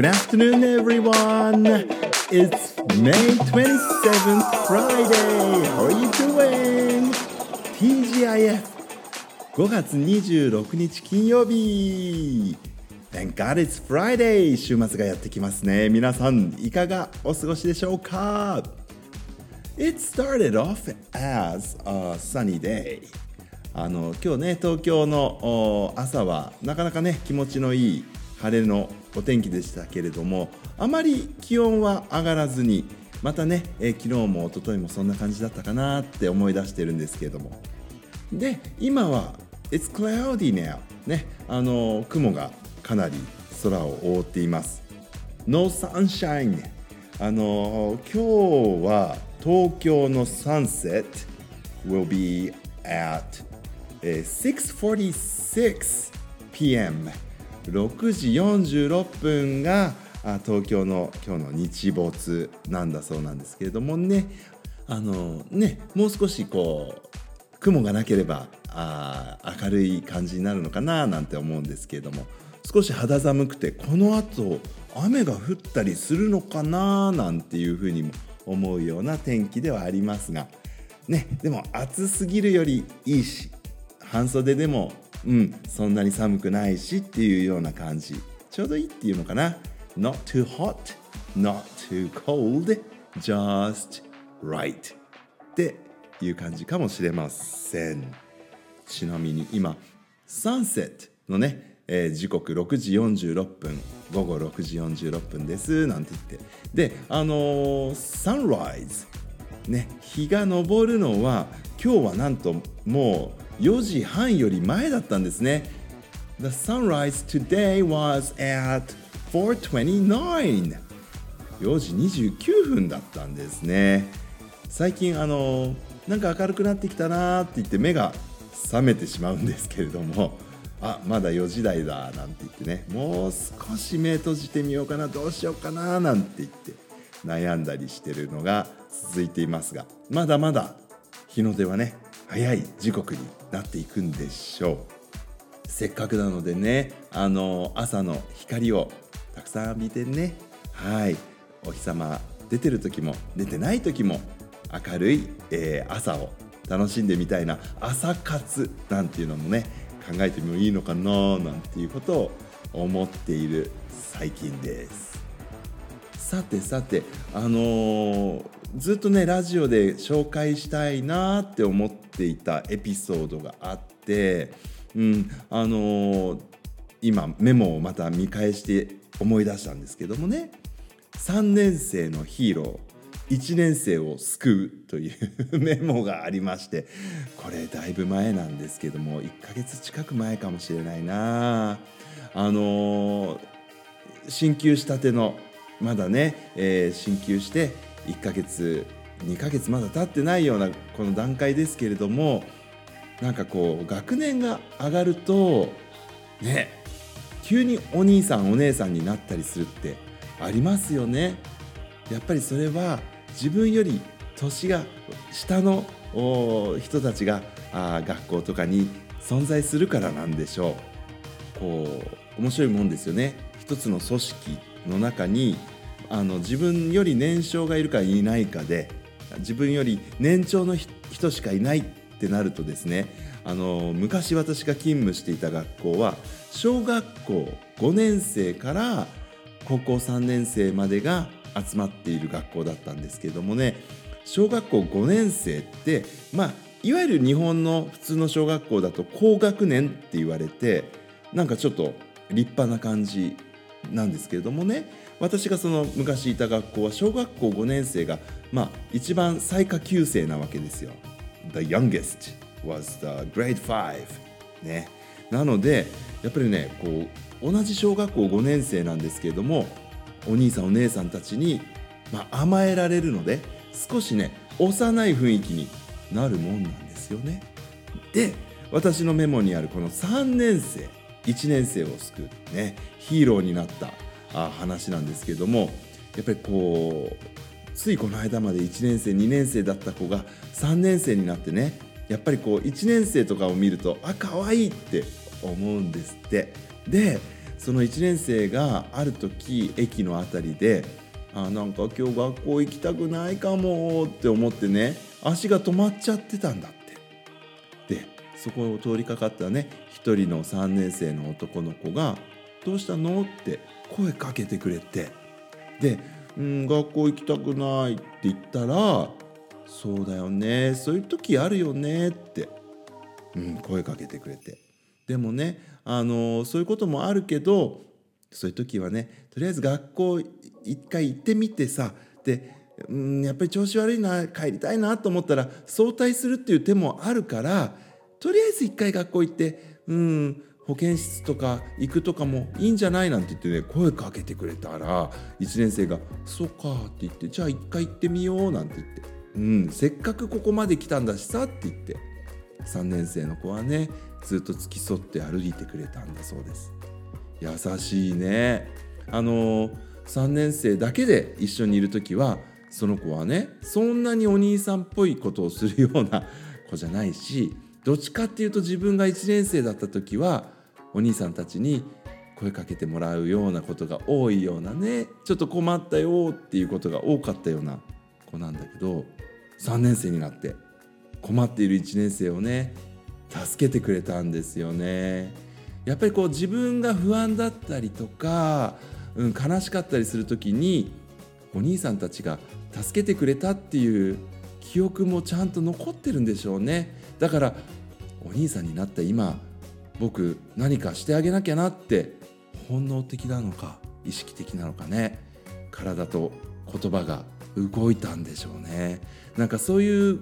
Good afternoon, everyone. It's May 27th, Friday. How are you doing? TGIF 5月26日金曜日 Thank God it's Friday 週末がやってきますね皆さんいかがお過ごしでしょうか It started off as a sunny day あの今日ね東京の朝はなかなかね気持ちのいい晴れのお天気でしたけれどもあまり気温は上がらずにまたね、えー、昨日も一昨日もそんな感じだったかなって思い出してるんですけれども。で今は It's cloudy now ねあの雲がかなり空を覆っています。No sunshine あの今日は東京のサンセット will be at 6:46 p.m. 6時46分が東京の今日の日没なんだそうなんですけれどもね。あのねもう少しこう雲がなければあ明るい感じになるのかななんて思うんですけれども。少し肌寒くてこのあと雨が降ったりするのかななんていうふうにも思うような天気ではありますが。ねでも暑すぎるよりいいし半袖でもうんそんなに寒くないしっていうような感じ。ちょうどいいっていうのかな？Not too hot, not too cold, just right っていう感じかもしれません。ちなみに今サンセットのね、えー、時刻6時46分午後6時46分ですなんて言って。であのー、サンライズね日が昇るのは今日はなんともう4時半より前だったんですね。The sunrise today was at 429 4時29分だったんですね。最近あのなんか明るくなってきたなって言って目が覚めてしまうんですけれどもあまだ4時台だなんて言ってねもう少し目閉じてみようかなどうしようかななんて言って。悩んだりしてるのが続いていますがまだまだ日の出はね早い時刻になっていくんでしょう。せっかくなのでねあの朝の光をたくさん浴びてねはいお日様出てる時も出てない時も明るい、えー、朝を楽しんでみたいな朝活なんていうのもね考えてもいいのかななんていうことを思っている最近です。さてさてあのー、ずっとねラジオで紹介したいなって思っていたエピソードがあってうんあのー、今メモをまた見返して思い出したんですけどもね3年生のヒーロー1年生を救うという メモがありましてこれだいぶ前なんですけども1ヶ月近く前かもしれないなあのー、進級したてのまだね、えー、進級して1ヶ月2ヶ月まだ経ってないようなこの段階ですけれどもなんかこう学年が上がるとね急にお兄さんお姉さんになったりするってありますよね。やっぱりそれは自分より年が下の人たちがあ学校とかに存在するからなんでしょうこう面白いもんですよね一つの組織の中にあの自分より年少がいるかいないかで自分より年長の人しかいないってなるとですねあの昔私が勤務していた学校は小学校5年生から高校3年生までが集まっている学校だったんですけどもね小学校5年生ってまあいわゆる日本の普通の小学校だと高学年って言われてなんかちょっと立派な感じなんですけれどもね私がその昔いた学校は小学校5年生がまあ一番最下級生なわけですよ。The youngest was the grade 5ね。なのでやっぱりねこう同じ小学校5年生なんですけれどもお兄さんお姉さんたちに、まあ、甘えられるので少しね幼い雰囲気になるもんなんですよね。で私のメモにあるこの3年生1年生を救うねヒーローになった話なんですけどもやっぱりこうついこの間まで1年生2年生だった子が3年生になってねやっぱりこう1年生とかを見るとあ可愛いって思うんですって。でその1年生がある時駅の辺りであなんか今日学校行きたくないかもって思ってね足が止まっちゃってたんだそこを通りかかったね一人の3年生の男の子が「どうしたの?」って声かけてくれてで「うん学校行きたくない」って言ったら「そうだよねそういう時あるよね」って、うん、声かけてくれてでもねあのそういうこともあるけどそういう時はねとりあえず学校一回行ってみてさでうんやっぱり調子悪いな帰りたいなと思ったら早退するっていう手もあるからとりあえず一回学校行ってうん保健室とか行くとかもいいんじゃないなんて言ってね声かけてくれたら1年生が「そうか」って言って「じゃあ一回行ってみよう」なんて言って「うんせっかくここまで来たんだしさ」って言って3年生の子はねずっと付き添って歩いてくれたんだそうです。優しいね。あの3年生だけで一緒にいる時はその子はねそんなにお兄さんっぽいことをするような子じゃないしどっちかっていうと自分が1年生だった時はお兄さんたちに声かけてもらうようなことが多いようなねちょっと困ったよっていうことが多かったような子なんだけど3年生になって困っている1年生をね助けてくれたんですよね。やっぱりこう自分が不安だったりとか、うん、悲しかったりする時にお兄さんたちが助けてくれたっていう記憶もちゃんと残ってるんでしょうね。だからお兄さんになった今僕何かしてあげなきゃなって本能的なのか意識的なのかね。体と言葉が動いたんでしょうね。なんかそういう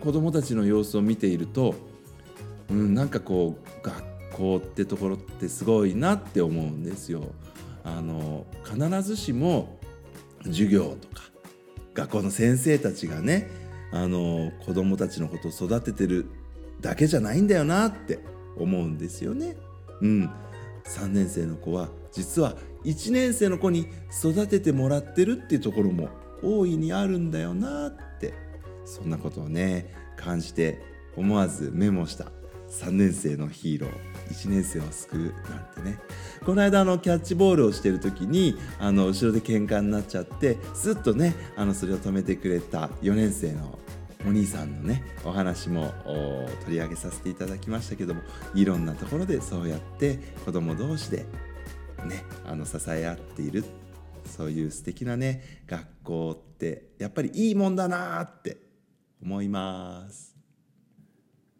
子供たちの様子を見ていると、うん、なんかこう学校ってところってすごいなって思うんですよ。あの必ずしも授業とか学校の先生たちがねあの子供たちのことを育ててるだけじゃないんだよなって思うんですよね。うん、3年生の子は実は1年生の子に育ててもらってるっていうところも大いにあるんだよなってそんなことをね感じて思わずメモした3年生のヒーロー1年生を救うなんてねこの間あのキャッチボールをしてる時にあの後ろで喧嘩になっちゃってすっとねあのそれを止めてくれた4年生のお兄さんのねお話も取り上げさせていただきましたけどもいろんなところでそうやって子供同士でねあの支え合っているそういう素敵なね学校ってやっぱりいいもんだなって思います。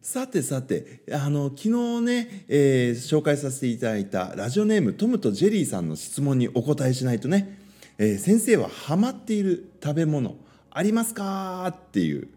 さてさてあの昨日ね、えー、紹介させていただいたラジオネームトムとジェリーさんの質問にお答えしないとね、えー、先生はハマっている食べ物ありますか？っていう。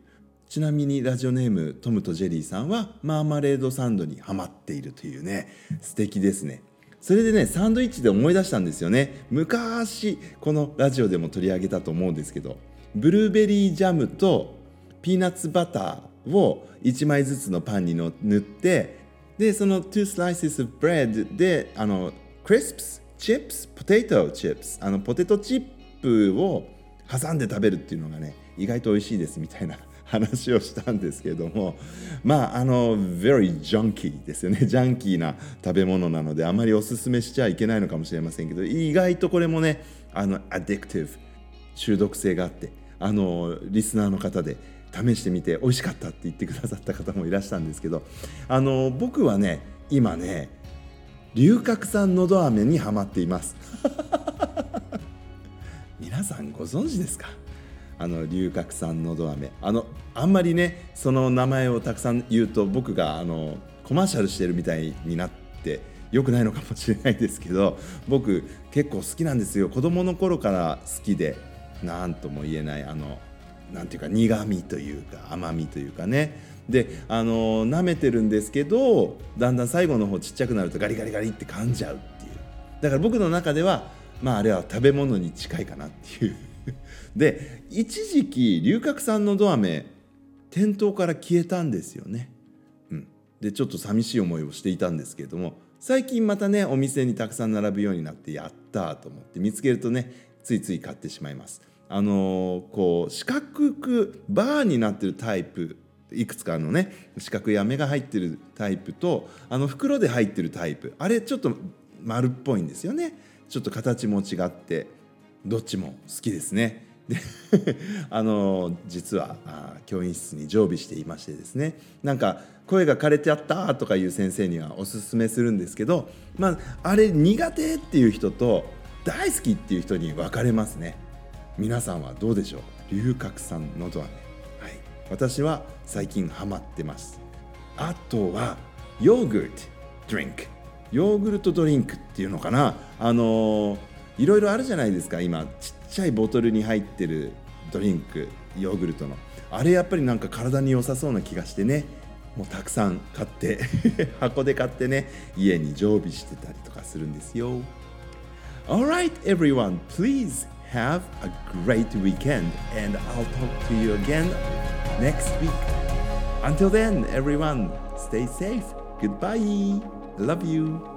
ちなみにラジオネームトムとジェリーさんはマーマレードサンドにハマっているというね素敵ですね。それでねサンドイッチで思い出したんですよね。昔このラジオでも取り上げたと思うんですけどブルーベリージャムとピーナッツバターを1枚ずつのパンにの塗ってでその2 slices of bread であの crisps chips potato chips あのポテトチップを挟んで食べるっていうのがね意外と美味しいですみたいな 話をしたんですけどもまああの very junky ですよね。ジャンキーな食べ物なのであまりおすすめしちゃいけないのかもしれませんけど意外とこれもねあのアディクティブ中毒性があってあのリスナーの方で試してみて美味しかったって言ってくださった方もいらしたんですけどあの僕はね今ね龍角散のど飴にはまっています。皆さんご存知ですか？あの龍角散のど飴。あのあんまりねその名前をたくさん言うと僕があのコマーシャルしてるみたいになって良くないのかもしれないですけど僕結構好きなんですよ。子供の頃から好きで何とも言えないあのなんていうか苦みというか甘みというかね。であの舐めてるんですけどだんだん最後の方ちっちゃくなるとガリガリガリって噛んじゃうっていう。だから僕の中ではまああれは食べ物に近いかなっていう。で一時期龍角散のど飴店頭から消えたんですよね、うん、でちょっと寂しい思いをしていたんですけれども最近またねお店にたくさん並ぶようになってやったと思って見つけるとねついつい買ってしまいます。あのこう四角くバーになってるタイプいくつかのね。四角い飴が入ってるタイプとあの袋で入ってるタイプ。あれちょっと丸っぽいんですよね。ちょっと形も違ってどっちも好きですね。で あの実はあ教員室に常備していましてですね。なんか声が枯れちゃったとかいう先生にはおすすめするんですけど、まあ、あれ苦手っていう人と大好きっていう人に分かれますね。皆さんはどうでしょう？龍角散のど飴。はい。私は最近ハマってます。あとはヨーグルトドリンク。ヨーグルトドリンクっていうのかな？あのいろいろあるじゃないですか今。ちっちゃいボトルに入ってるドリンク。ヨーグルトの。あれやっぱりなんか体に良さそうな気がしてね。もうたくさん買って 箱で買ってね家に常備してたりとかするんですよ。Alright everyone. Please have a great weekend and I'll talk to you again next week. Until then everyone stay safe. Goodbye. Love you